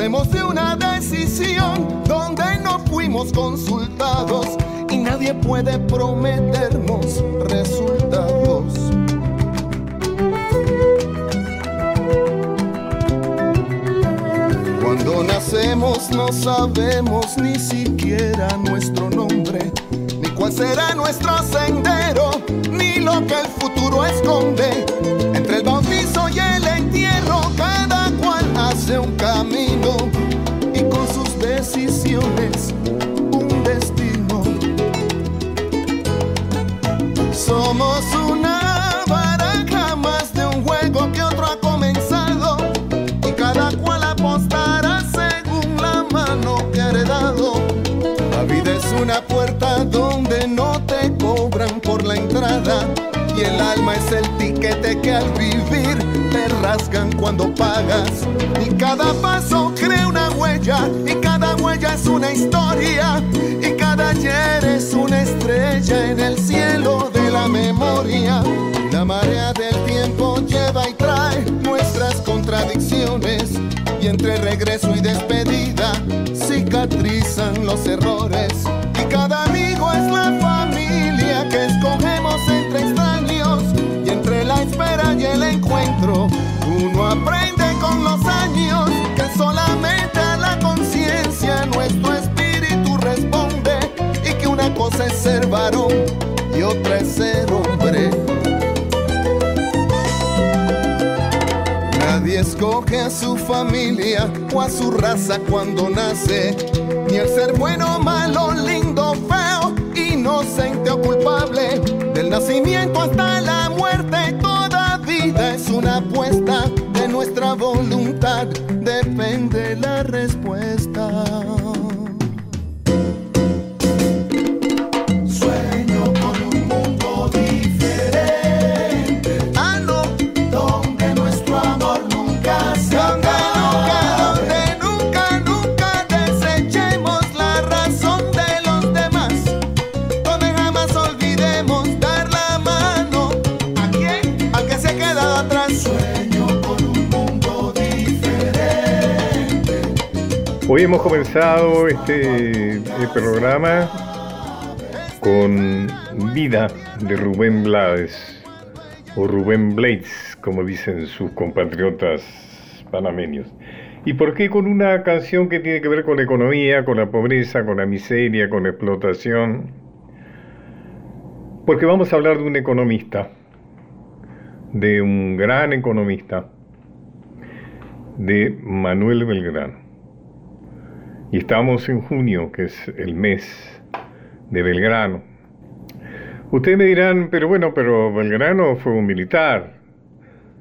Nacemos de una decisión donde no fuimos consultados y nadie puede prometernos resultados. Cuando nacemos no sabemos ni siquiera nuestro nombre, ni cuál será nuestro sendero, ni lo que el futuro esconde. Decisiones un destino. Somos una baraja más de un juego que otro ha comenzado y cada cual apostará según la mano que ha heredado. La vida es una puerta donde no te cobran por la entrada y el alma es el tiquete que al vivir te rasgan cuando pagas. Y cada paso crea una huella y cada huella es una historia y cada ayer es una estrella en el cielo de la memoria. La marea del tiempo lleva y trae nuestras contradicciones y entre regreso y despedida cicatrizan los errores. Escoge a su familia o a su raza cuando nace, ni el ser bueno, malo, lindo, feo, inocente o culpable. Del nacimiento hasta la muerte, toda vida es una apuesta. De nuestra voluntad depende la respuesta. Hoy hemos comenzado este, este programa con Vida de Rubén Blades, o Rubén Blades, como dicen sus compatriotas panameños. ¿Y por qué con una canción que tiene que ver con la economía, con la pobreza, con la miseria, con la explotación? Porque vamos a hablar de un economista, de un gran economista, de Manuel Belgrano. Y estamos en junio, que es el mes de Belgrano. Ustedes me dirán, pero bueno, pero Belgrano fue un militar.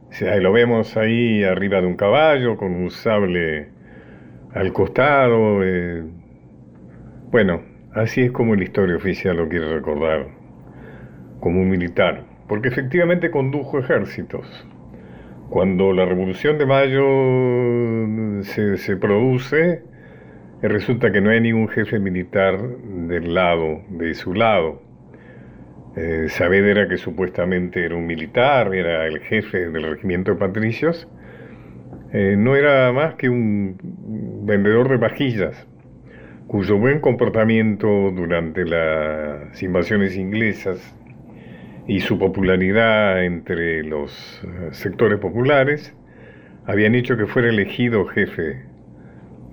O sea, lo vemos ahí arriba de un caballo, con un sable al costado. eh. Bueno, así es como la historia oficial lo quiere recordar, como un militar. Porque efectivamente condujo ejércitos. Cuando la Revolución de Mayo se, se produce, resulta que no hay ningún jefe militar del lado, de su lado. Eh, Saavedra, que supuestamente era un militar, era el jefe del regimiento de patricios, eh, no era más que un vendedor de vajillas, cuyo buen comportamiento durante las invasiones inglesas y su popularidad entre los eh, sectores populares habían hecho que fuera elegido jefe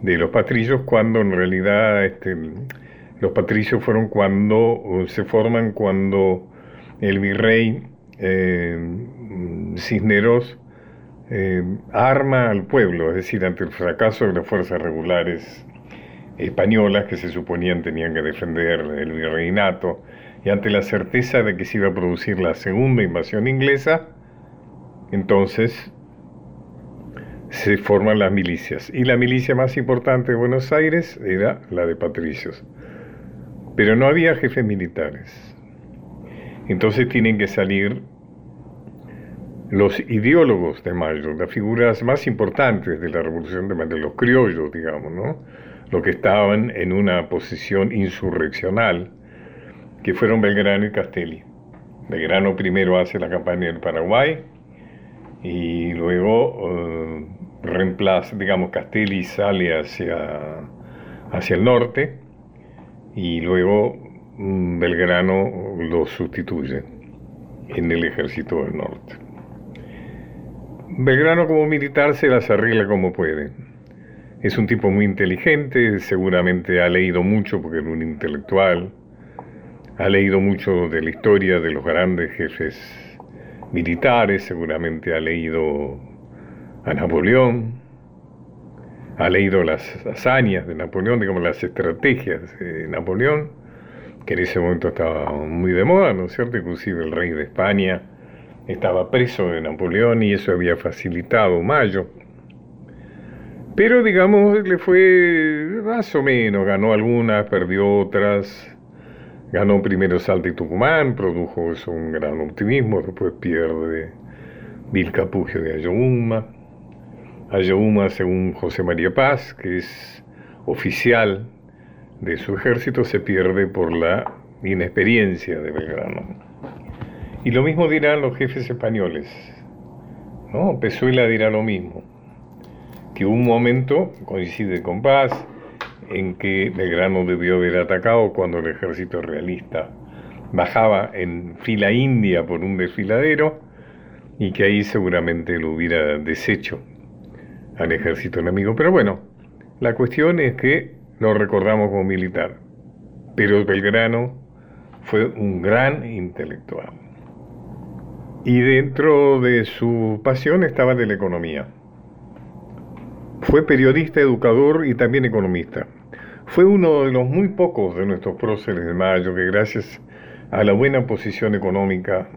de los patricios cuando en realidad este, los patricios fueron cuando se forman cuando el virrey eh, Cisneros eh, arma al pueblo, es decir, ante el fracaso de las fuerzas regulares españolas que se suponían tenían que defender el virreinato y ante la certeza de que se iba a producir la segunda invasión inglesa, entonces se forman las milicias. Y la milicia más importante de Buenos Aires era la de patricios. Pero no había jefes militares. Entonces tienen que salir los ideólogos de Mayo, las figuras más importantes de la Revolución de Mayo, los criollos, digamos, ¿no? Los que estaban en una posición insurreccional que fueron Belgrano y Castelli. Belgrano primero hace la campaña en Paraguay y luego eh, reemplaza, digamos, Castelli sale hacia, hacia el norte y luego mm, Belgrano lo sustituye en el ejército del norte. Belgrano como militar se las arregla como puede. Es un tipo muy inteligente, seguramente ha leído mucho porque era un intelectual, ha leído mucho de la historia de los grandes jefes militares, seguramente ha leído a Napoleón, ha leído las hazañas de Napoleón, digamos las estrategias de Napoleón, que en ese momento estaba muy de moda, ¿no es cierto? Inclusive el rey de España estaba preso de Napoleón y eso había facilitado Mayo. Pero digamos, le fue más o menos, ganó algunas, perdió otras, ganó primero Salta y Tucumán, produjo eso un gran optimismo, después pierde Vilcapugio de Ayohuma. Ayohuma, según José María Paz, que es oficial de su ejército, se pierde por la inexperiencia de Belgrano. Y lo mismo dirán los jefes españoles. ¿no? Pezuela dirá lo mismo, que un momento, coincide con Paz, en que Belgrano debió haber atacado cuando el ejército realista bajaba en fila india por un desfiladero y que ahí seguramente lo hubiera deshecho al ejército enemigo. Pero bueno, la cuestión es que lo recordamos como militar, pero Belgrano fue un gran intelectual. Y dentro de su pasión estaba de la economía. Fue periodista, educador y también economista. Fue uno de los muy pocos de nuestros próceres de Mayo que gracias a la buena posición económica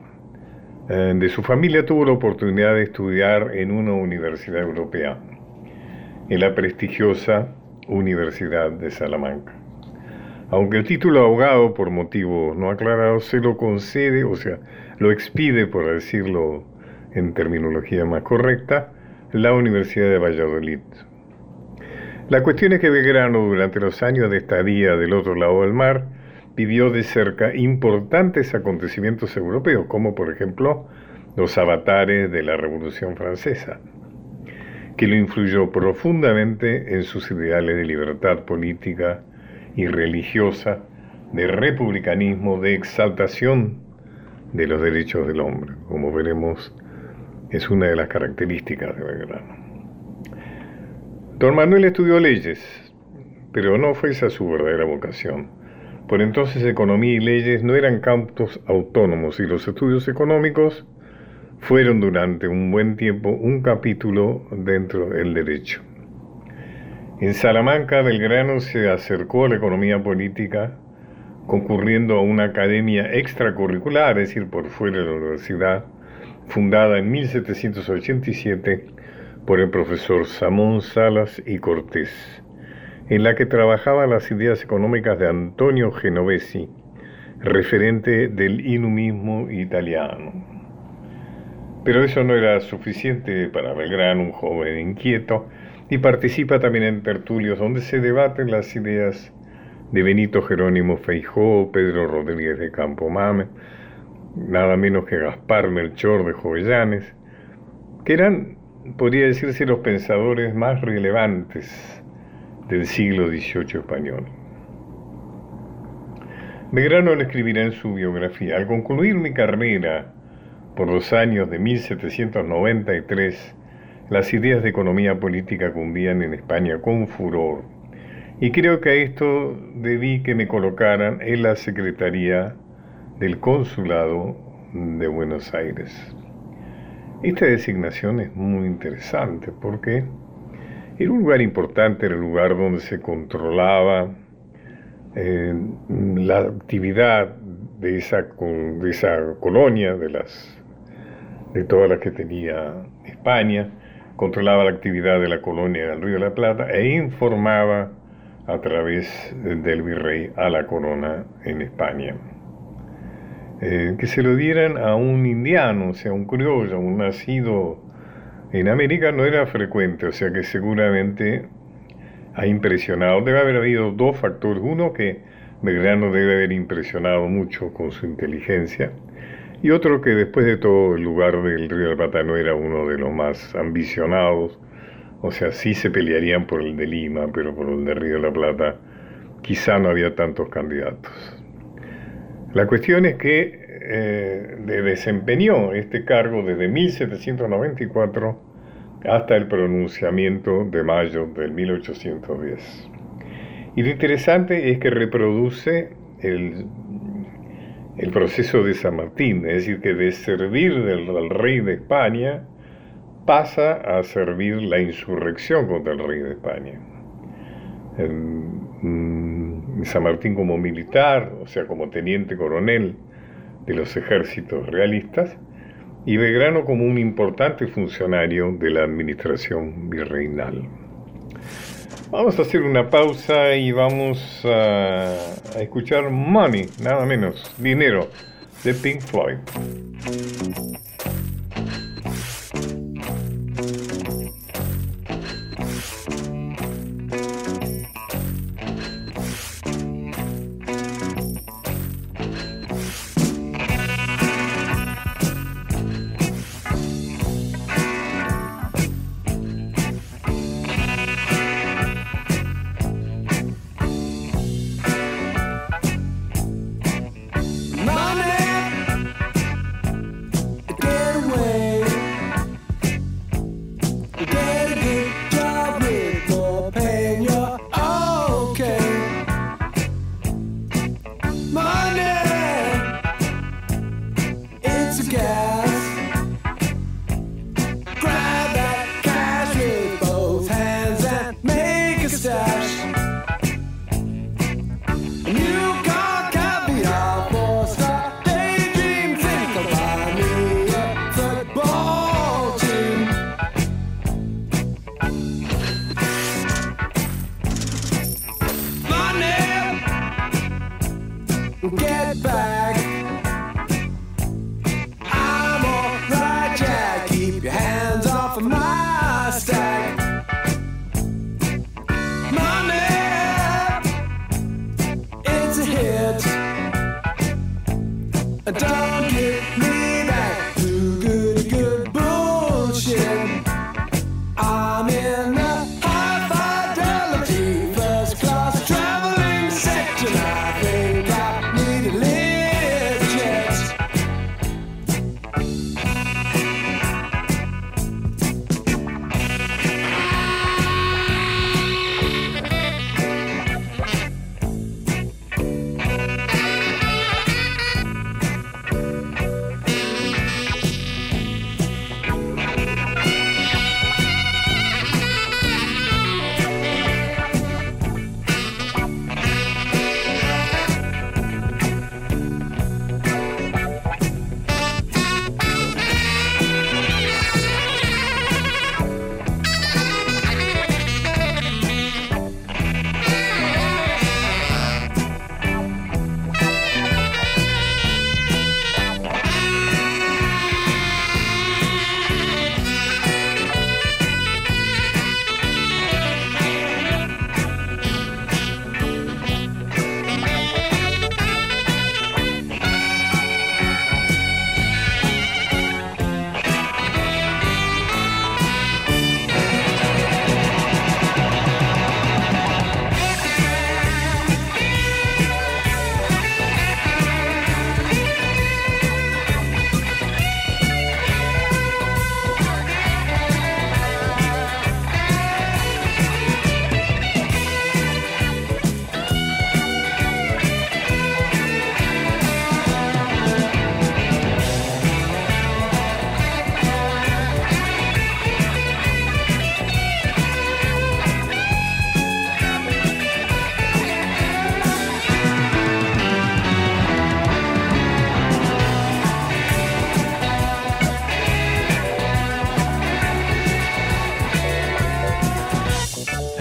de su familia tuvo la oportunidad de estudiar en una universidad europea, en la prestigiosa Universidad de Salamanca. Aunque el título abogado, por motivos no aclarados, se lo concede, o sea, lo expide, por decirlo en terminología más correcta, la Universidad de Valladolid. La cuestión es que Belgrano, durante los años de estadía del otro lado del mar, vivió de cerca importantes acontecimientos europeos, como por ejemplo los avatares de la Revolución Francesa, que lo influyó profundamente en sus ideales de libertad política y religiosa, de republicanismo, de exaltación de los derechos del hombre, como veremos es una de las características de Belgrano. Don Manuel estudió leyes, pero no fue esa su verdadera vocación. Por entonces economía y leyes no eran campos autónomos y los estudios económicos fueron durante un buen tiempo un capítulo dentro del derecho. En Salamanca, Belgrano se acercó a la economía política concurriendo a una academia extracurricular, es decir, por fuera de la universidad, fundada en 1787 por el profesor Samón Salas y Cortés, en la que trabajaba las ideas económicas de Antonio Genovesi, referente del inumismo italiano. Pero eso no era suficiente para Belgrano, un joven inquieto, y participa también en tertulios donde se debaten las ideas de Benito Jerónimo Feijó, Pedro Rodríguez de Campomame, nada menos que Gaspar Melchor de Jovellanes, que eran, podría decirse, los pensadores más relevantes del siglo XVIII español. Belgrano lo escribirá en su biografía. Al concluir mi carrera por los años de 1793, las ideas de economía política cundían en España con furor. Y creo que a esto debí que me colocaran en la Secretaría del Consulado de Buenos Aires. Esta designación es muy interesante porque era un lugar importante, era el lugar donde se controlaba eh, la actividad de esa, de esa colonia, de, las, de todas las que tenía España, controlaba la actividad de la colonia del Río de la Plata e informaba a través del virrey a la corona en España. Eh, que se lo dieran a un indiano, o sea, un criollo, un nacido en América, no era frecuente, o sea que seguramente ha impresionado. Debe haber habido dos factores. Uno, que Belgrano debe haber impresionado mucho con su inteligencia. Y otro que después de todo el lugar del Río de la Plata no era uno de los más ambicionados, o sea, sí se pelearían por el de Lima, pero por el de Río de la Plata quizá no había tantos candidatos. La cuestión es que eh, desempeñó este cargo desde 1794 hasta el pronunciamiento de mayo del 1810. Y lo interesante es que reproduce el, el proceso de San Martín, es decir, que de servir del, rey de España pasa a servir la insurrección contra el rey de España. Mm, San Martín como militar, o sea, como teniente coronel de los ejércitos realistas, y Belgrano como un importante funcionario de la administración virreinal. Vamos a hacer una pausa y vamos a, a escuchar Money, nada menos, dinero, de Pink Floyd.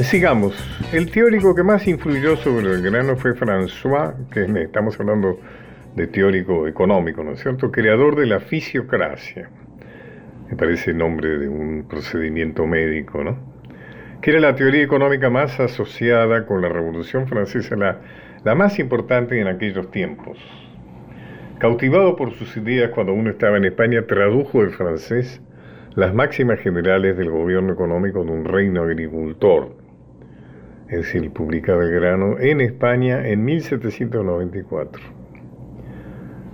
Sigamos. El teórico que más influyó sobre el grano fue François, que estamos hablando de teórico económico, ¿no es cierto? Creador de la fisiocracia. Me parece el nombre de un procedimiento médico, ¿no? que era la teoría económica más asociada con la Revolución Francesa, la, la más importante en aquellos tiempos. Cautivado por sus ideas cuando uno estaba en España, tradujo del francés las máximas generales del gobierno económico de un reino agricultor. Es decir, publica Belgrano en España en 1794.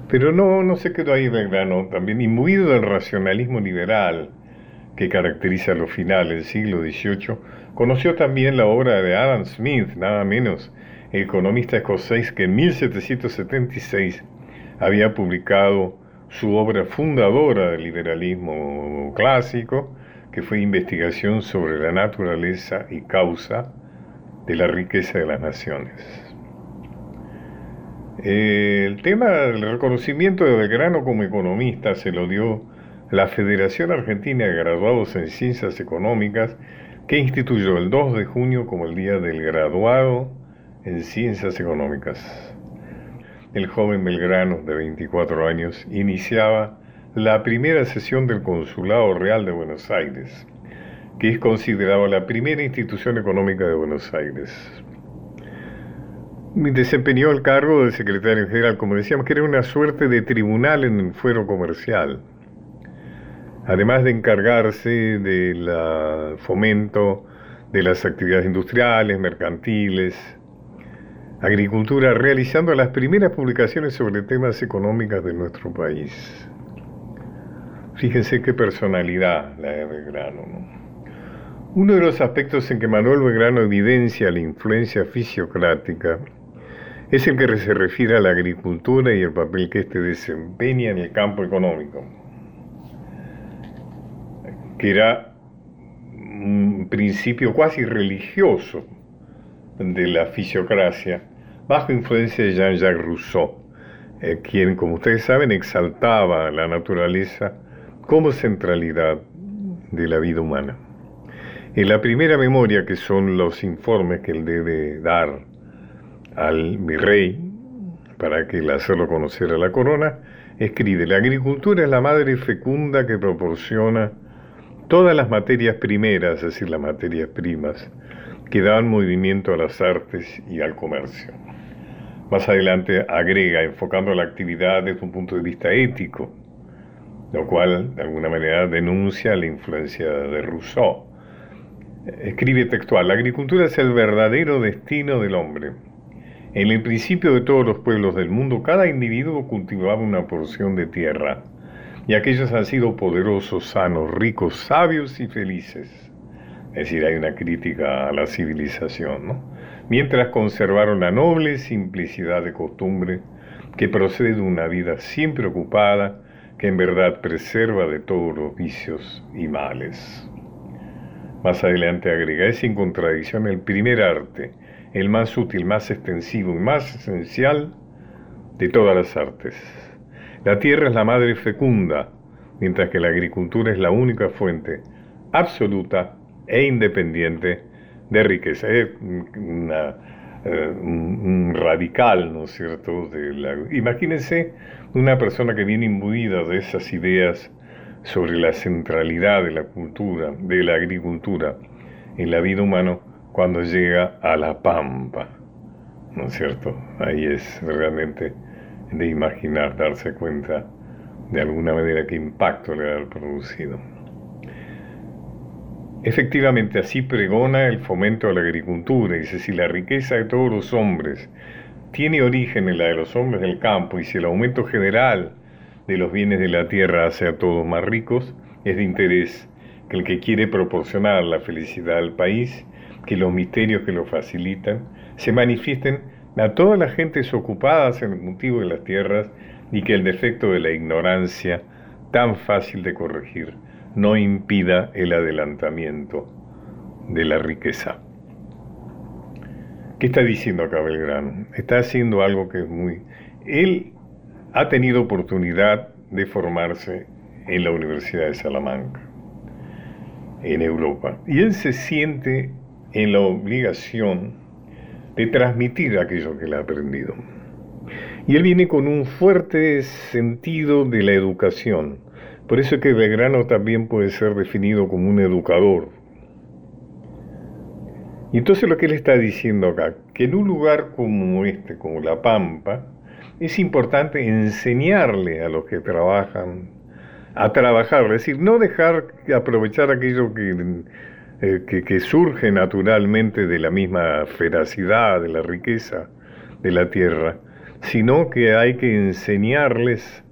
Pero no, no se quedó ahí Belgrano, también imbuido del racionalismo liberal que caracteriza los finales del siglo XVIII, conoció también la obra de Adam Smith, nada menos, economista escocés que en 1776 había publicado su obra fundadora del liberalismo clásico, que fue Investigación sobre la naturaleza y causa de la riqueza de las naciones. El tema del reconocimiento de Belgrano como economista se lo dio la Federación Argentina de Graduados en Ciencias Económicas, que instituyó el 2 de junio como el Día del Graduado en Ciencias Económicas el joven Belgrano, de 24 años, iniciaba la primera sesión del Consulado Real de Buenos Aires, que es considerado la primera institución económica de Buenos Aires. Desempeñó el cargo de secretario general, como decíamos, que era una suerte de tribunal en el fuero comercial, además de encargarse del fomento de las actividades industriales, mercantiles, Agricultura, realizando las primeras publicaciones sobre temas económicos de nuestro país. Fíjense qué personalidad la de Belgrano. Uno de los aspectos en que Manuel Belgrano evidencia la influencia fisiocrática es el que se refiere a la agricultura y el papel que éste desempeña en el campo económico, que era un principio cuasi religioso de la fisiocracia bajo influencia de Jean-Jacques Rousseau, eh, quien, como ustedes saben, exaltaba la naturaleza como centralidad de la vida humana. En la primera memoria, que son los informes que él debe dar al virrey para que le hacerlo conocer a la corona, escribe, la agricultura es la madre fecunda que proporciona todas las materias primeras, es decir, las materias primas, que dan movimiento a las artes y al comercio. Más adelante agrega, enfocando la actividad desde un punto de vista ético, lo cual de alguna manera denuncia la influencia de Rousseau. Escribe textual, la agricultura es el verdadero destino del hombre. En el principio de todos los pueblos del mundo, cada individuo cultivaba una porción de tierra, y aquellos han sido poderosos, sanos, ricos, sabios y felices. Es decir, hay una crítica a la civilización, ¿no? mientras conservaron la noble simplicidad de costumbre que procede de una vida siempre ocupada, que en verdad preserva de todos los vicios y males. Más adelante agrega, es sin contradicción el primer arte, el más útil, más extensivo y más esencial de todas las artes. La tierra es la madre fecunda, mientras que la agricultura es la única fuente absoluta e independiente de riqueza. Es una, eh, un radical, ¿no es cierto? De la, imagínense una persona que viene imbuida de esas ideas sobre la centralidad de la cultura, de la agricultura en la vida humana cuando llega a la pampa, ¿no es cierto? Ahí es realmente de imaginar, darse cuenta de alguna manera qué impacto le ha producido. Efectivamente, así pregona el fomento a la agricultura, dice, si la riqueza de todos los hombres tiene origen en la de los hombres del campo y si el aumento general de los bienes de la tierra hace a todos más ricos, es de interés que el que quiere proporcionar la felicidad al país, que los misterios que lo facilitan, se manifiesten a todas las gentes ocupadas en el cultivo de las tierras y que el defecto de la ignorancia, tan fácil de corregir, no impida el adelantamiento de la riqueza. ¿Qué está diciendo acá Belgrano? Está haciendo algo que es muy... Él ha tenido oportunidad de formarse en la Universidad de Salamanca, en Europa, y él se siente en la obligación de transmitir aquello que le ha aprendido. Y él viene con un fuerte sentido de la educación, por eso es que Belgrano también puede ser definido como un educador. Y entonces lo que él está diciendo acá, que en un lugar como este, como La Pampa, es importante enseñarle a los que trabajan a trabajar, es decir, no dejar aprovechar aquello eh, que, que, surge naturalmente de la misma feracidad, de la riqueza de la tierra, sino que hay que enseñarles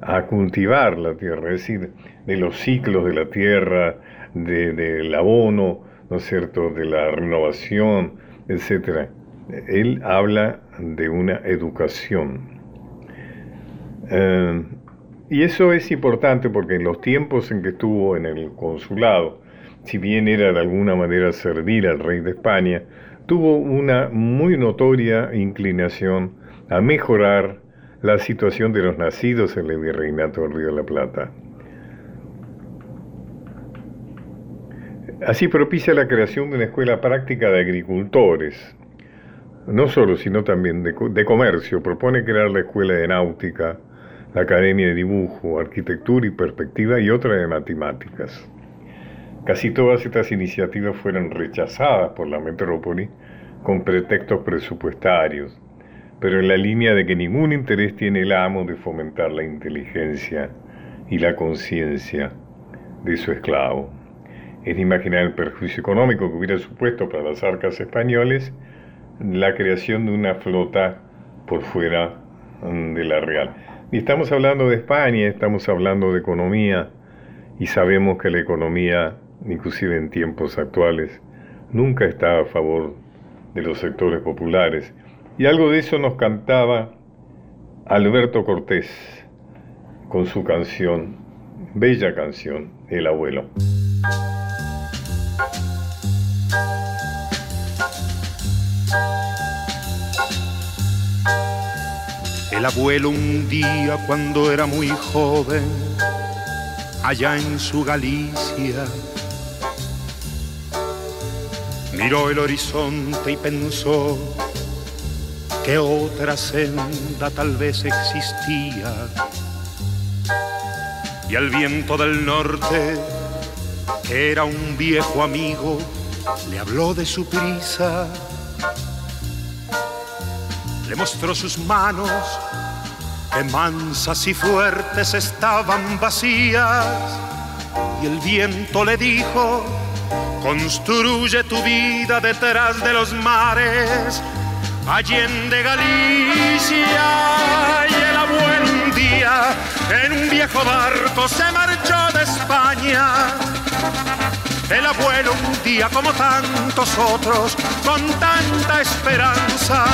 a cultivar la tierra, es decir, de los ciclos de la tierra, del abono, ¿no es cierto?, de la renovación, etc. Él habla de una educación. Eh, y eso es importante porque en los tiempos en que estuvo en el consulado, si bien era de alguna manera servir al rey de España, tuvo una muy notoria inclinación a mejorar la situación de los nacidos en el virreinato del Río de la Plata. Así propicia la creación de una escuela práctica de agricultores, no solo, sino también de, comercio. Propone crear la escuela de náutica, la Academia de Dibujo, Arquitectura y Perspectiva y otra de Matemáticas. Casi todas estas iniciativas fueron rechazadas por la metrópoli con pretextos presupuestarios, pero en la línea de que ningún interés tiene el amo de fomentar la inteligencia y la conciencia de su esclavo. Es de imaginar el perjuicio económico que hubiera supuesto para las arcas españoles la creación de una flota por fuera de la Real. Y estamos hablando de España, estamos hablando de economía y sabemos que la economía, inclusive en tiempos actuales, nunca está a favor de los sectores populares. Y algo de eso nos cantaba Alberto Cortés con su canción, bella canción, El abuelo. El abuelo un día cuando era muy joven, allá en su Galicia, miró el horizonte y pensó que otra senda tal vez existía. Y al viento del norte, que era un viejo amigo, le habló de su prisa le mostró sus manos que mansas y fuertes estaban vacías. Y el viento le dijo, construye tu vida detrás de los mares, allende Galicia. Y el abuelo un día en un viejo barco se marchó de España el abuelo un día como tantos otros, con tanta esperanza,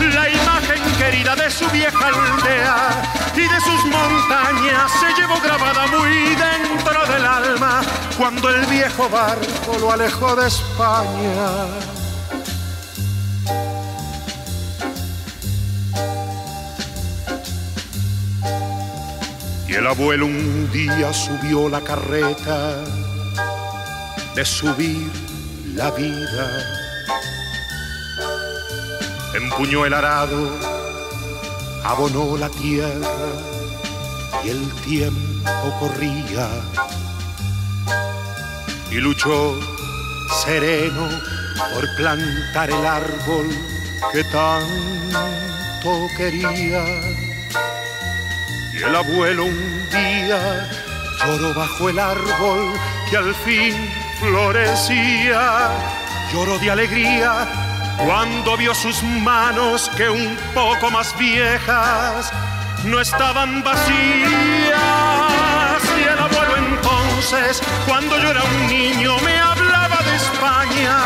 la imagen querida de su vieja aldea y de sus montañas se llevó grabada muy dentro del alma cuando el viejo barco lo alejó de España. Y el abuelo un día subió la carreta de subir la vida. Empuñó el arado, abonó la tierra y el tiempo corría. Y luchó sereno por plantar el árbol que tanto quería. Y el abuelo un día lloró bajo el árbol que al fin florecía, lloró de alegría cuando vio sus manos que un poco más viejas no estaban vacías. Y el abuelo entonces, cuando yo era un niño, me hablaba de España,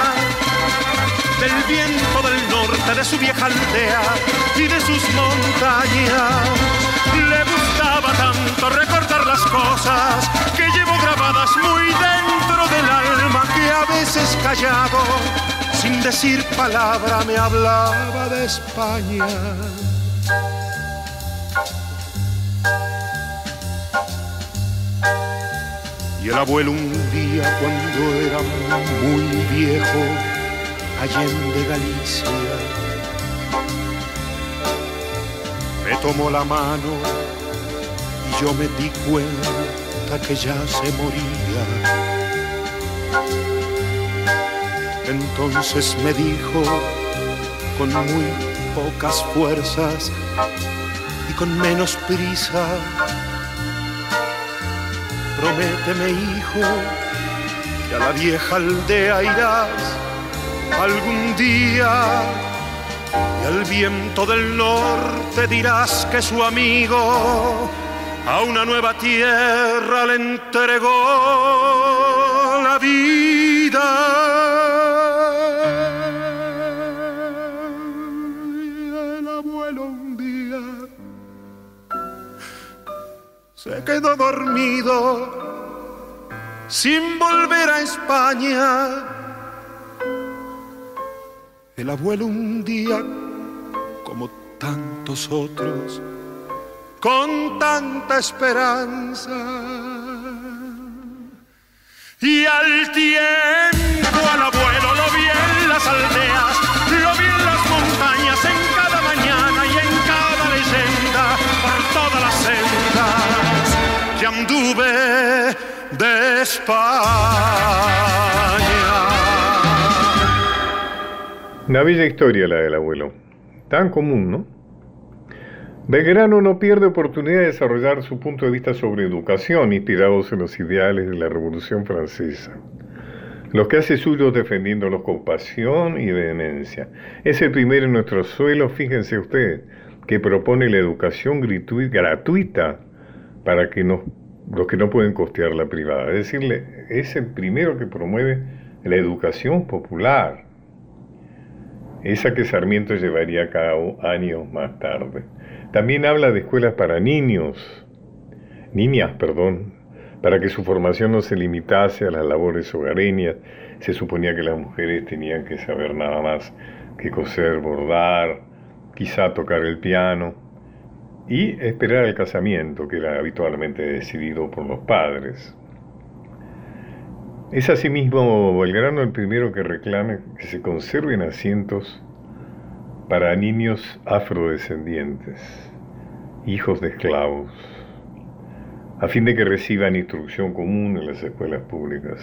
del viento del norte, de su vieja aldea y de sus montañas. Le gustaba tanto recordar las cosas que llevo grabadas muy dentro del alma que a veces callado, sin decir palabra, me hablaba de España. Y el abuelo un día cuando era muy viejo, de Galicia, me tomó la mano y yo me di cuenta que ya se moría. Entonces me dijo con muy pocas fuerzas y con menos prisa, prométeme hijo que a la vieja aldea irás algún día y al viento del norte dirás que su amigo a una nueva tierra le entregó vida. el abuelo un día se quedó dormido sin volver a España. El abuelo un día, como tantos otros, con tanta esperanza. Y al tiempo al abuelo lo vi en las aldeas, lo vi en las montañas, en cada mañana y en cada leyenda, por todas las sendas que anduve de España. Una bella historia la del abuelo. Tan común, ¿no? Belgrano no pierde oportunidad de desarrollar su punto de vista sobre educación, inspirados en los ideales de la Revolución Francesa. Los que hace suyos defendiéndolos con pasión y vehemencia. Es el primero en nuestro suelo, fíjense ustedes, que propone la educación gratuita para que los que no pueden costear la privada. Es decir, es el primero que promueve la educación popular, esa que Sarmiento llevaría a cabo años más tarde. También habla de escuelas para niños, niñas, perdón, para que su formación no se limitase a las labores hogareñas. Se suponía que las mujeres tenían que saber nada más que coser, bordar, quizá tocar el piano y esperar el casamiento, que era habitualmente decidido por los padres. Es asimismo Belgrano el primero que reclama que se conserven asientos para niños afrodescendientes, hijos de esclavos, a fin de que reciban instrucción común en las escuelas públicas.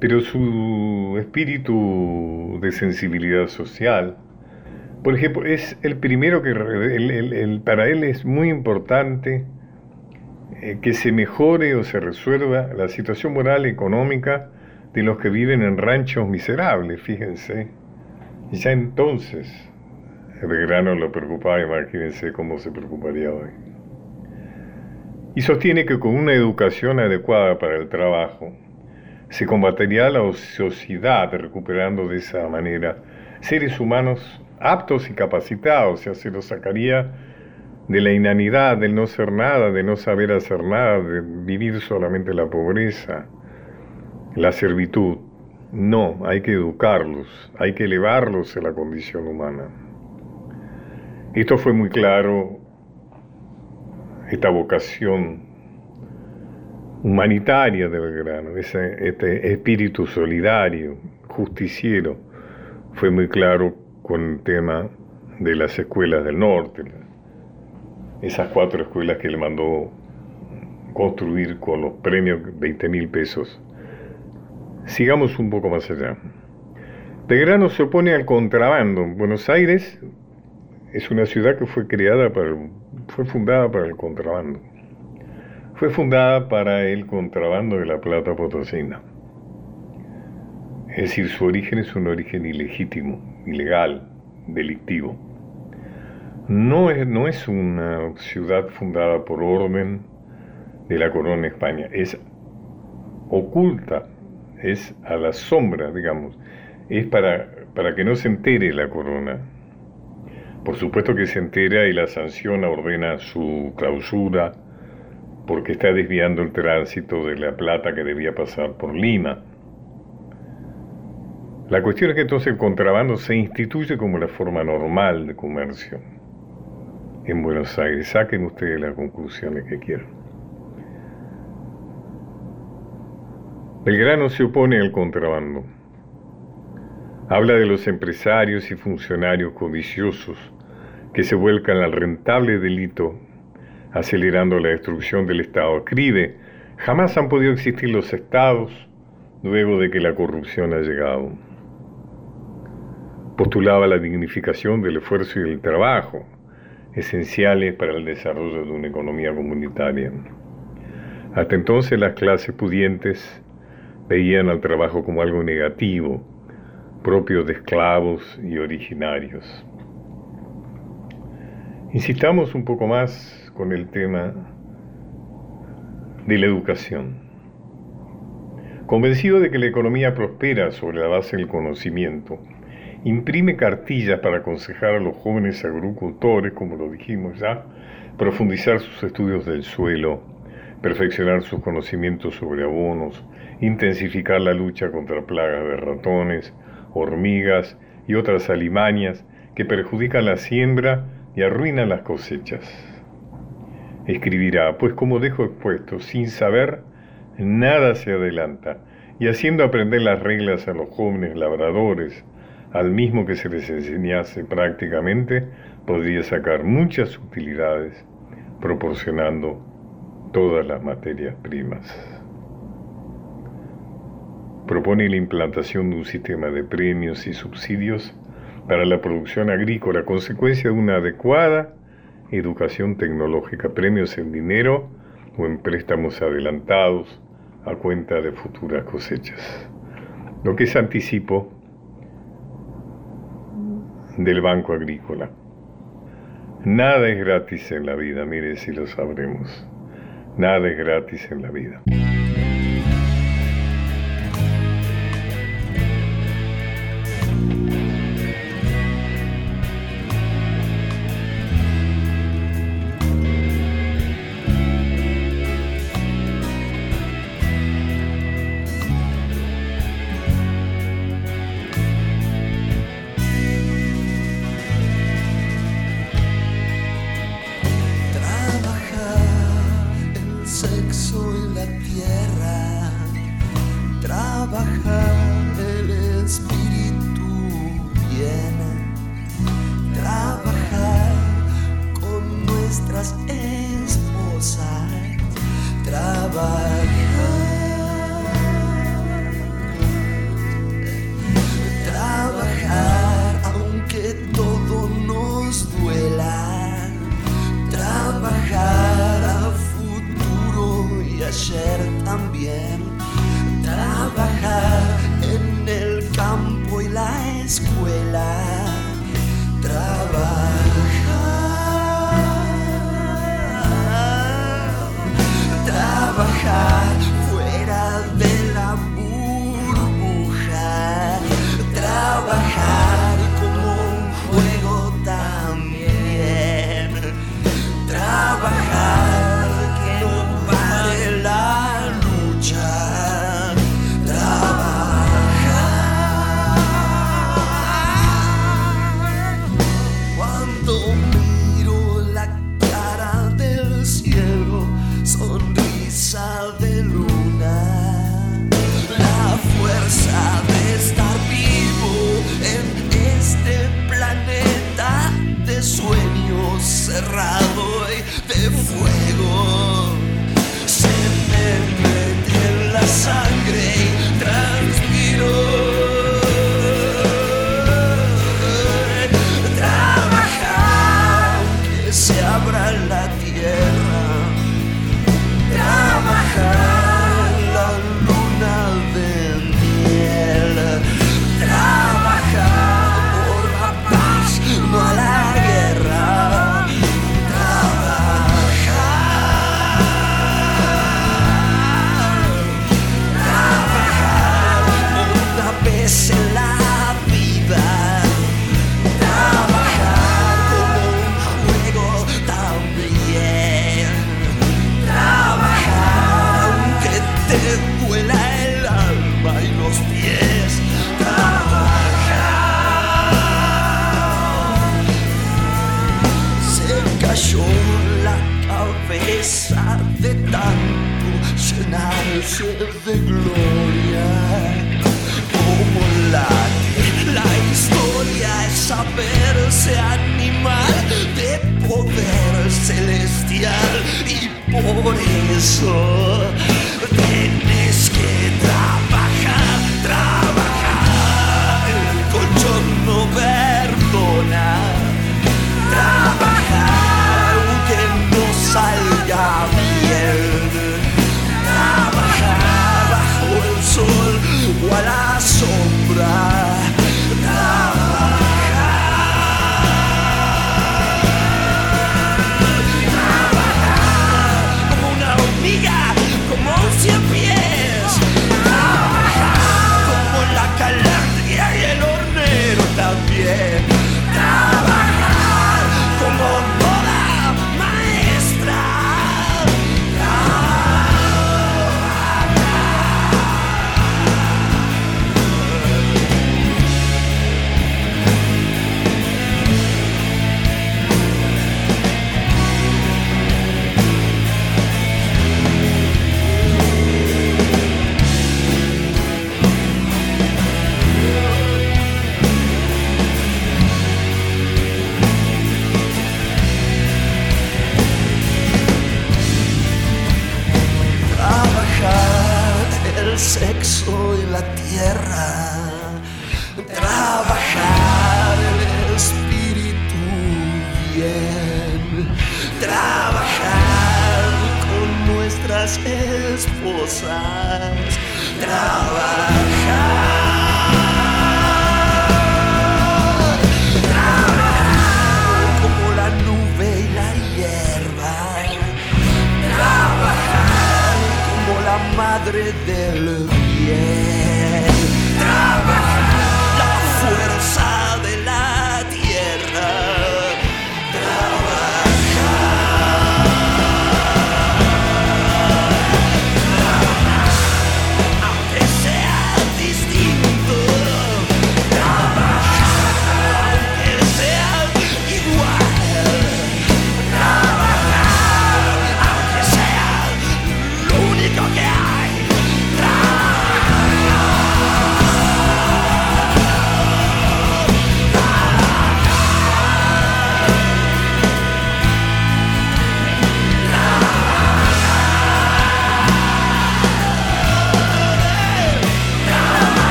Pero su espíritu de sensibilidad social, por ejemplo, es el primero que para él es muy importante eh, que se mejore o se resuelva la situación moral y económica de los que viven en ranchos miserables, fíjense. Y ya entonces Belgrano lo preocupaba, imagínense cómo se preocuparía hoy. Y sostiene que con una educación adecuada para el trabajo se combatería la ociosidad, recuperando de esa manera seres humanos aptos y capacitados, o sea, se los sacaría de la inanidad, del no ser nada, de no saber hacer nada, de vivir solamente la pobreza, la servitud. No, hay que educarlos, hay que elevarlos a la condición humana. Esto fue muy claro, esta vocación humanitaria de Belgrano, ese, este espíritu solidario, justiciero, fue muy claro con el tema de las escuelas del norte, esas cuatro escuelas que le mandó construir con los premios 20 mil pesos Sigamos un poco más allá. Belgrano se opone al contrabando. Buenos Aires es una ciudad que fue creada para, fue fundada para el contrabando. Fue fundada para el contrabando de la plata potosina. Es decir, su origen es un origen ilegítimo, ilegal, delictivo. No es, no es una ciudad fundada por orden de la corona de España, es oculta es a la sombra, digamos, es para, para que no se entere la corona. Por supuesto que se entera y la sanciona, ordena su clausura, porque está desviando el tránsito de la plata que debía pasar por Lima. La cuestión es que entonces el contrabando se instituye como la forma normal de comercio en Buenos Aires. Saquen ustedes las conclusiones que quieran. Belgrano se opone al contrabando. Habla de los empresarios y funcionarios codiciosos que se vuelcan al rentable delito, acelerando la destrucción del Estado. Escribe, jamás han podido existir los estados luego de que la corrupción ha llegado. Postulaba la dignificación del esfuerzo y del trabajo, esenciales para el desarrollo de una economía comunitaria. Hasta entonces las clases pudientes veían al trabajo como algo negativo, propio de esclavos y originarios. Insistamos un poco más con el tema de la educación. Convencido de que la economía prospera sobre la base del conocimiento, imprime cartillas para aconsejar a los jóvenes agricultores, como lo dijimos ya, profundizar sus estudios del suelo, perfeccionar sus conocimientos sobre abonos, intensificar la lucha contra plagas de ratones, hormigas y otras alimañas que perjudican la siembra y arruinan las cosechas. Escribirá, pues como dejo expuesto, sin saber, nada se adelanta, y haciendo aprender las reglas a los jóvenes labradores, al mismo que se les enseñase prácticamente, podría sacar muchas utilidades proporcionando todas las materias primas. Propone la implantación de un sistema de premios y subsidios para la producción agrícola, consecuencia de una adecuada educación tecnológica, premios en dinero o en préstamos adelantados a cuenta de futuras cosechas. Lo que es anticipo del Banco Agrícola. Nada es gratis en la vida, mire si lo sabremos. Nada es gratis en la vida.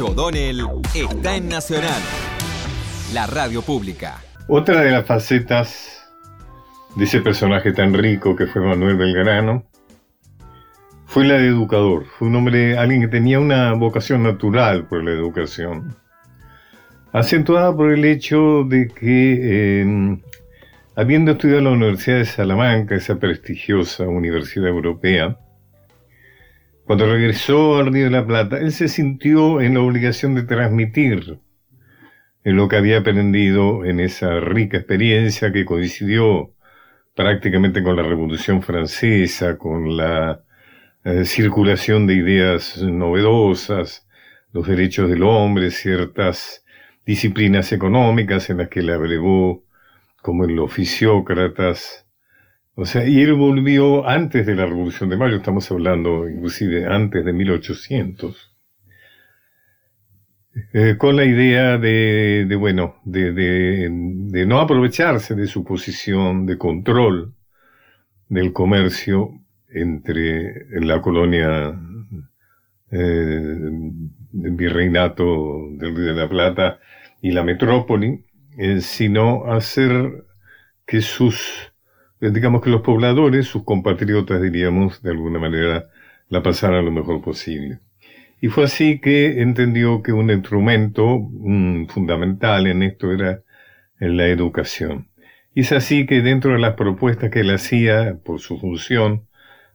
O'Donnell está en Nacional, la radio pública. Otra de las facetas de ese personaje tan rico que fue Manuel Belgrano fue la de educador. Fue un hombre, alguien que tenía una vocación natural por la educación, acentuada por el hecho de que, eh, habiendo estudiado en la Universidad de Salamanca, esa prestigiosa universidad europea, cuando regresó al Río de la Plata, él se sintió en la obligación de transmitir lo que había aprendido en esa rica experiencia que coincidió prácticamente con la Revolución Francesa, con la eh, circulación de ideas novedosas, los derechos del hombre, ciertas disciplinas económicas en las que le abrevó, como en los fisiócratas. O sea, y él volvió antes de la Revolución de Mayo, estamos hablando inclusive antes de 1800 eh, con la idea de, de bueno, de, de, de, no aprovecharse de su posición de control del comercio entre la colonia eh, del virreinato del Río de la Plata y la metrópoli, eh, sino hacer que sus, digamos que los pobladores, sus compatriotas, diríamos, de alguna manera, la pasaran lo mejor posible. Y fue así que entendió que un instrumento mm, fundamental en esto era la educación. Y es así que dentro de las propuestas que él hacía por su función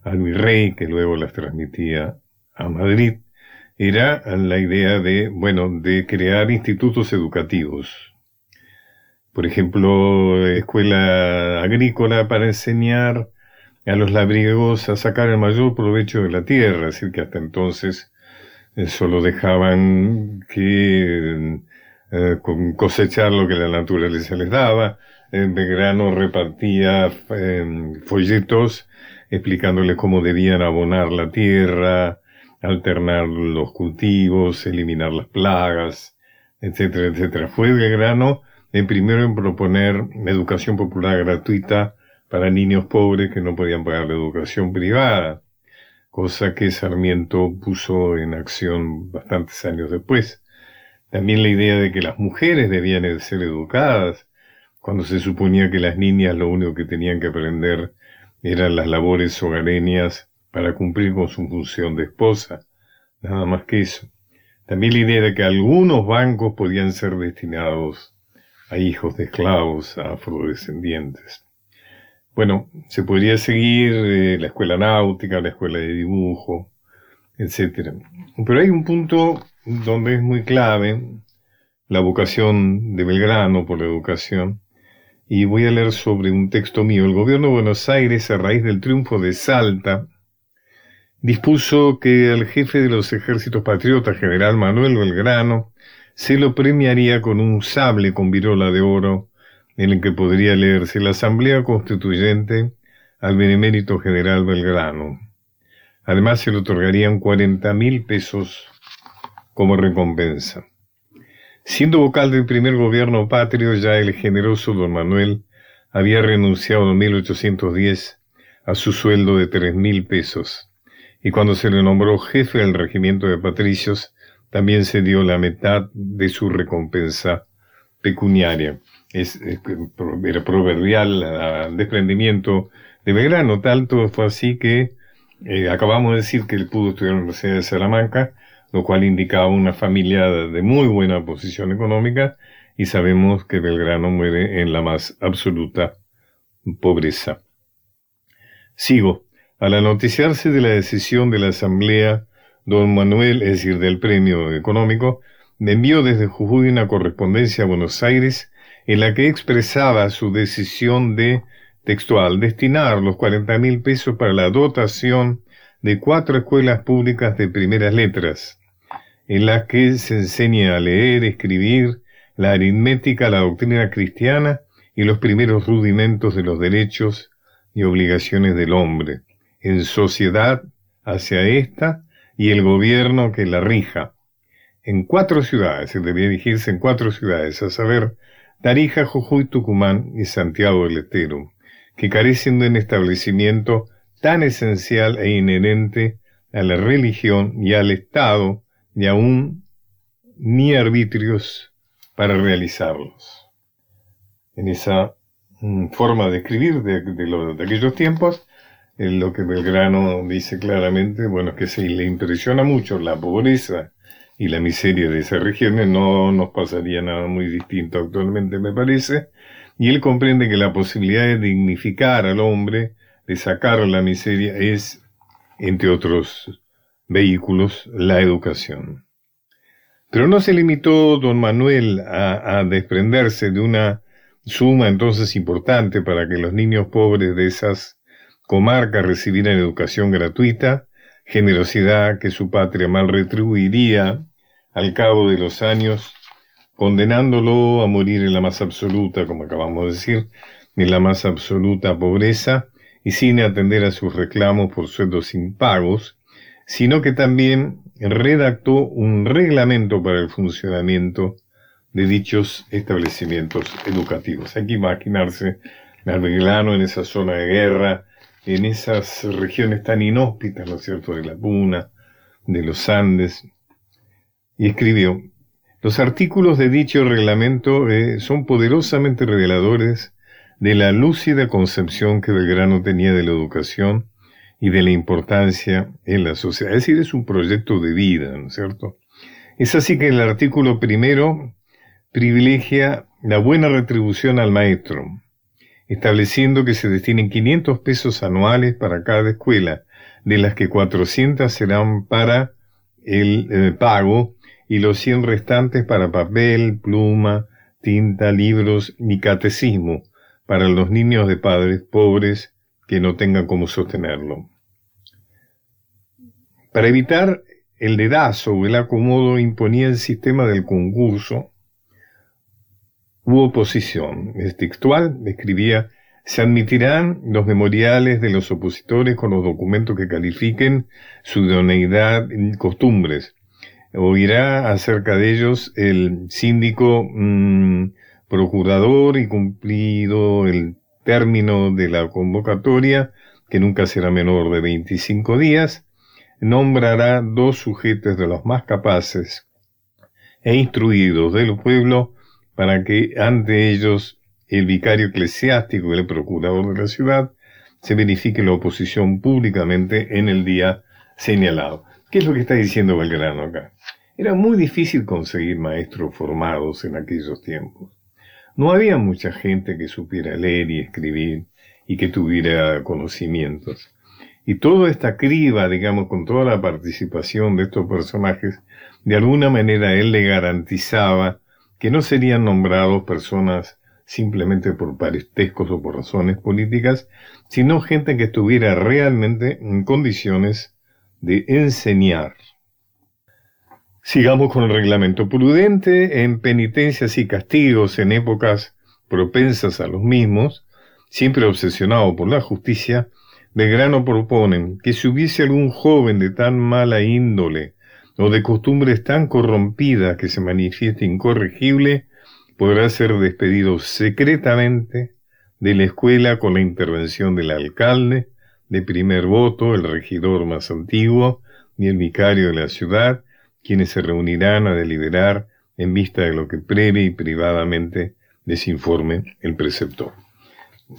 al virrey, que luego las transmitía a Madrid, era la idea de, bueno, de crear institutos educativos. Por ejemplo, escuela agrícola para enseñar a los labriegos a sacar el mayor provecho de la tierra, es decir, que hasta entonces solo dejaban que eh, cosechar lo que la naturaleza les daba. Belgrano repartía eh, folletos explicándoles cómo debían abonar la tierra, alternar los cultivos, eliminar las plagas, etcétera, etcétera. Fue Belgrano el primero en proponer educación popular gratuita para niños pobres que no podían pagar la educación privada cosa que Sarmiento puso en acción bastantes años después. También la idea de que las mujeres debían ser educadas, cuando se suponía que las niñas lo único que tenían que aprender eran las labores hogareñas para cumplir con su función de esposa, nada más que eso. También la idea de que algunos bancos podían ser destinados a hijos de esclavos, a afrodescendientes. Bueno, se podría seguir eh, la escuela náutica, la escuela de dibujo, etc. Pero hay un punto donde es muy clave la vocación de Belgrano por la educación, y voy a leer sobre un texto mío. El gobierno de Buenos Aires, a raíz del triunfo de Salta, dispuso que al jefe de los ejércitos patriotas, general Manuel Belgrano, se lo premiaría con un sable con virola de oro en el que podría leerse la Asamblea Constituyente al Benemérito General Belgrano. Además se le otorgarían 40 mil pesos como recompensa. Siendo vocal del primer gobierno patrio, ya el generoso don Manuel había renunciado en 1810 a su sueldo de tres mil pesos, y cuando se le nombró jefe del regimiento de patricios, también se dio la mitad de su recompensa pecuniaria. Es, era proverbial el desprendimiento de Belgrano, tanto fue así que eh, acabamos de decir que él pudo estudiar en la Universidad de Salamanca, lo cual indicaba una familia de muy buena posición económica, y sabemos que Belgrano muere en la más absoluta pobreza. Sigo. Al anoticiarse de la decisión de la Asamblea, don Manuel, es decir, del premio económico, me envió desde Jujuy una correspondencia a Buenos Aires en la que expresaba su decisión de, textual, destinar los 40 mil pesos para la dotación de cuatro escuelas públicas de primeras letras, en las que se enseña a leer, escribir, la aritmética, la doctrina cristiana y los primeros rudimentos de los derechos y obligaciones del hombre, en sociedad hacia ésta y el gobierno que la rija. En cuatro ciudades, se debía dirigirse en cuatro ciudades, a saber, Tarija, Jujuy, Tucumán y Santiago del Estero, que carecen de un establecimiento tan esencial e inherente a la religión y al Estado, ni aún ni arbitrios para realizarlos. En esa mm, forma de escribir de, de, aquellos tiempos, lo que Belgrano dice claramente, bueno, es que se le impresiona mucho la pobreza y la miseria de esas regiones, no nos pasaría nada muy distinto actualmente, me parece, y él comprende que la posibilidad de dignificar al hombre, de sacar la miseria, es, entre otros vehículos, la educación. Pero no se limitó don Manuel a, desprenderse de una suma entonces importante para que los niños pobres de esas comarcas recibieran educación gratuita, generosidad que su patria mal retribuiría al cabo de los años, condenándolo a morir en la más absoluta, como acabamos de decir, en la más absoluta pobreza, y sin atender a sus reclamos por sueldos impagos, sino que también redactó un reglamento para el funcionamiento de dichos establecimientos educativos. Hay que imaginarse Belgrano en esa zona de guerra, en esas regiones tan inhóspitas, ¿no es cierto?, de la Puna, de los Andes, y escribió, los artículos de dicho reglamento eh, son poderosamente reveladores de la lúcida concepción que Belgrano tenía de la educación y de la importancia en la sociedad. Es decir, es un proyecto de vida, ¿no es cierto? Es así que el artículo primero privilegia la buena retribución al maestro, estableciendo que se destinen 500 pesos anuales para cada escuela, de las que 400 serán para el eh, pago y los 100 restantes para papel, pluma, tinta, libros y catecismo para los niños de padres pobres que no tengan cómo sostenerlo. Para evitar el dedazo o el acomodo imponía el sistema del concurso u oposición. Es textual, escribía, se admitirán los memoriales de los opositores con los documentos que califiquen su idoneidad y costumbres. Oirá acerca de ellos el síndico mm, procurador y cumplido el término de la convocatoria, que nunca será menor de 25 días, nombrará dos sujetos de los más capaces e instruidos del pueblo para que ante ellos el vicario eclesiástico y el procurador de la ciudad se verifique la oposición públicamente en el día señalado. ¿Qué es lo que está diciendo Belgrano acá? Era muy difícil conseguir maestros formados en aquellos tiempos. No había mucha gente que supiera leer y escribir y que tuviera conocimientos. Y toda esta criba, digamos, con toda la participación de estos personajes, de alguna manera él le garantizaba que no serían nombrados personas simplemente por parentescos o por razones políticas, sino gente que estuviera realmente en condiciones de enseñar. Sigamos con el reglamento prudente en penitencias y castigos en épocas propensas a los mismos, siempre obsesionado por la justicia, Belgrano proponen que si hubiese algún joven de tan mala índole o de costumbres tan corrompidas que se manifieste incorregible, podrá ser despedido secretamente de la escuela con la intervención del alcalde, de primer voto, el regidor más antiguo y el vicario de la ciudad, quienes se reunirán a deliberar en vista de lo que previa y privadamente les informe el preceptor.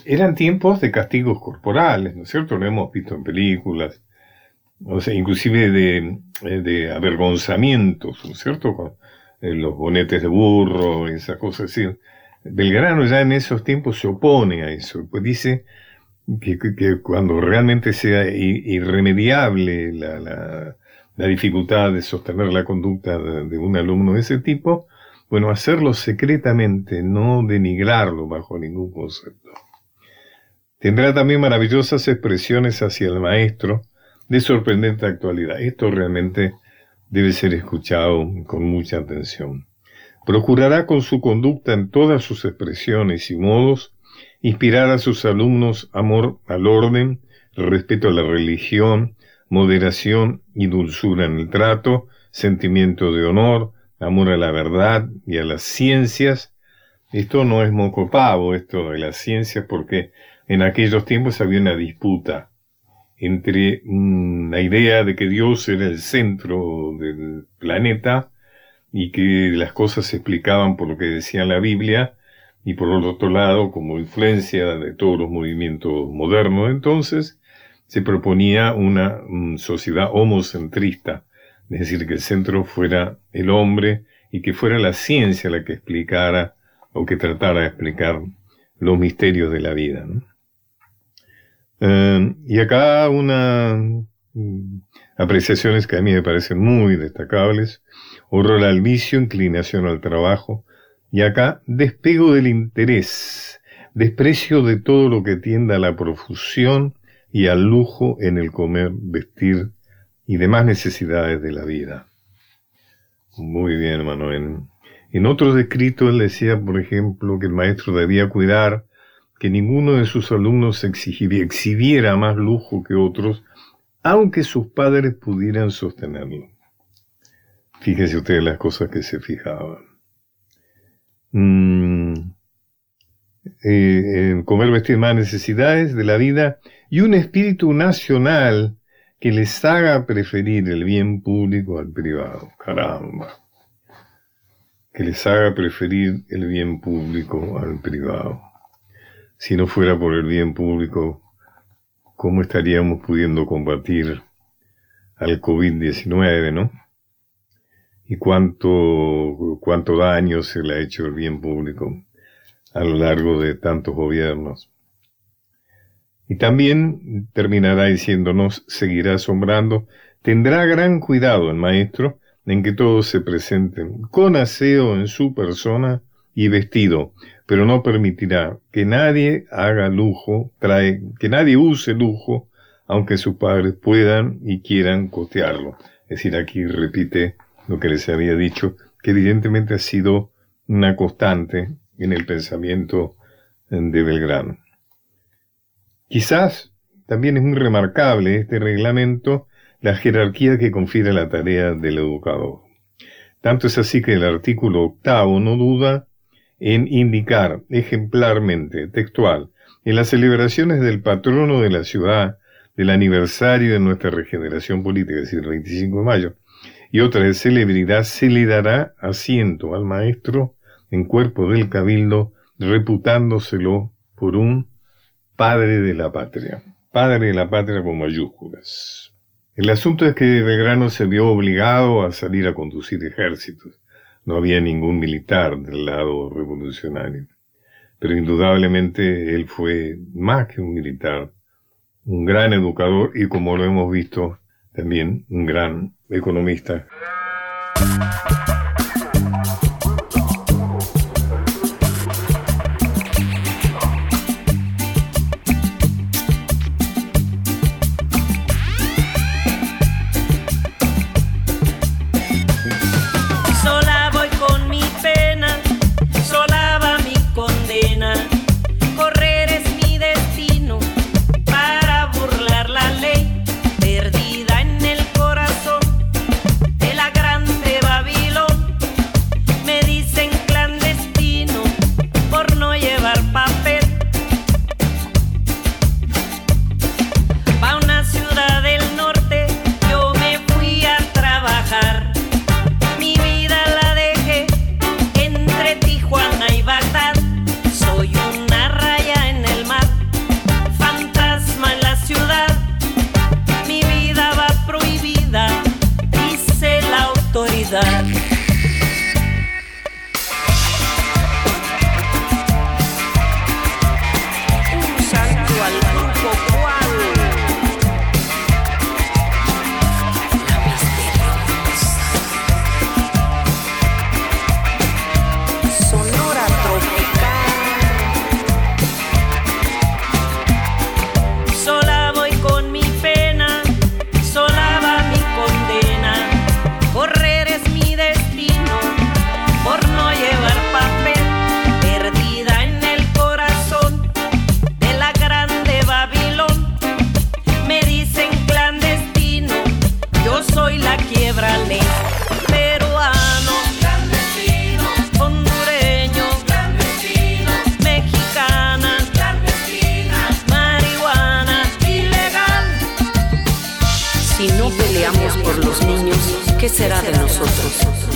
Eran tiempos de castigos corporales, ¿no es cierto? Lo hemos visto en películas, inclusive de, eh, de avergonzamientos, ¿no es cierto? Con eh, los bonetes de burro, esas cosas así. Belgrano ya en esos tiempos se opone a eso, pues dice que, cuando realmente sea irremediable la, dificultad de sostener la conducta de, un alumno de ese tipo, bueno, hacerlo secretamente, no denigrarlo bajo ningún concepto. Tendrá también maravillosas expresiones hacia el maestro de sorprendente actualidad. Esto realmente debe ser escuchado con mucha atención. Procurará con su conducta en todas sus expresiones y modos inspirar a sus alumnos amor al orden, respeto a la religión, moderación y dulzura en el trato, sentimiento de honor, amor a la verdad y a las ciencias. Esto no es moco pavo, esto de las ciencias, porque en aquellos tiempos había una disputa entre la idea de que Dios era el centro del planeta y que las cosas se explicaban por lo que decía la Biblia, y por otro lado, como influencia de todos los movimientos modernos entonces, se proponía una sociedad homocentrista, es decir, que el centro fuera el hombre y que fuera la ciencia la que explicara o que tratara de explicar los misterios de la vida. Eh, y acá unas mm, apreciaciones que a mí me parecen muy destacables. Horror al vicio, inclinación al trabajo. Y acá despego del interés, desprecio de todo lo que tienda a la profusión y al lujo en el comer, vestir y demás necesidades de la vida. Muy bien. En, en otros escritos él decía, por ejemplo, que el maestro debía cuidar que ninguno de sus alumnos exhibiera más lujo que otros, aunque sus padres pudieran sostenerlo. Fíjense ustedes las cosas que se fijaban. Mm, eh, comer, vestir más necesidades de la vida y un espíritu nacional que les haga preferir el bien público al privado. Caramba. Que les haga preferir el bien público al privado. Si no fuera por el bien público, ¿cómo estaríamos pudiendo combatir al COVID-19, no? Y cuánto, cuánto daño se le ha hecho el bien público a lo largo de tantos gobiernos. Y también terminará diciéndonos, seguirá asombrando, tendrá gran cuidado el maestro en que todos se presenten con aseo en su persona y vestido, pero no permitirá que nadie haga lujo, trae, que nadie use lujo, aunque sus padres puedan y quieran costearlo. Es decir, aquí repite lo que les había dicho, que evidentemente ha sido una constante en el pensamiento de Belgrano. Quizás también es muy remarcable este reglamento la jerarquía que confiere la tarea del educador. Tanto es así que el artículo octavo no duda en indicar ejemplarmente, textual, en las celebraciones del patrono de la ciudad, del aniversario de nuestra regeneración política, es decir, el 25 de mayo, y otra de celebridad, se le dará asiento al maestro en cuerpo del cabildo, reputándoselo por un padre de la patria. Padre de la patria con mayúsculas. El asunto es que Belgrano se vio obligado a salir a conducir ejércitos no había ningún militar del lado revolucionario. Pero indudablemente él fue más que un militar, un gran educador y como lo hemos visto también un gran economista. Niños, ¿qué será de nosotros?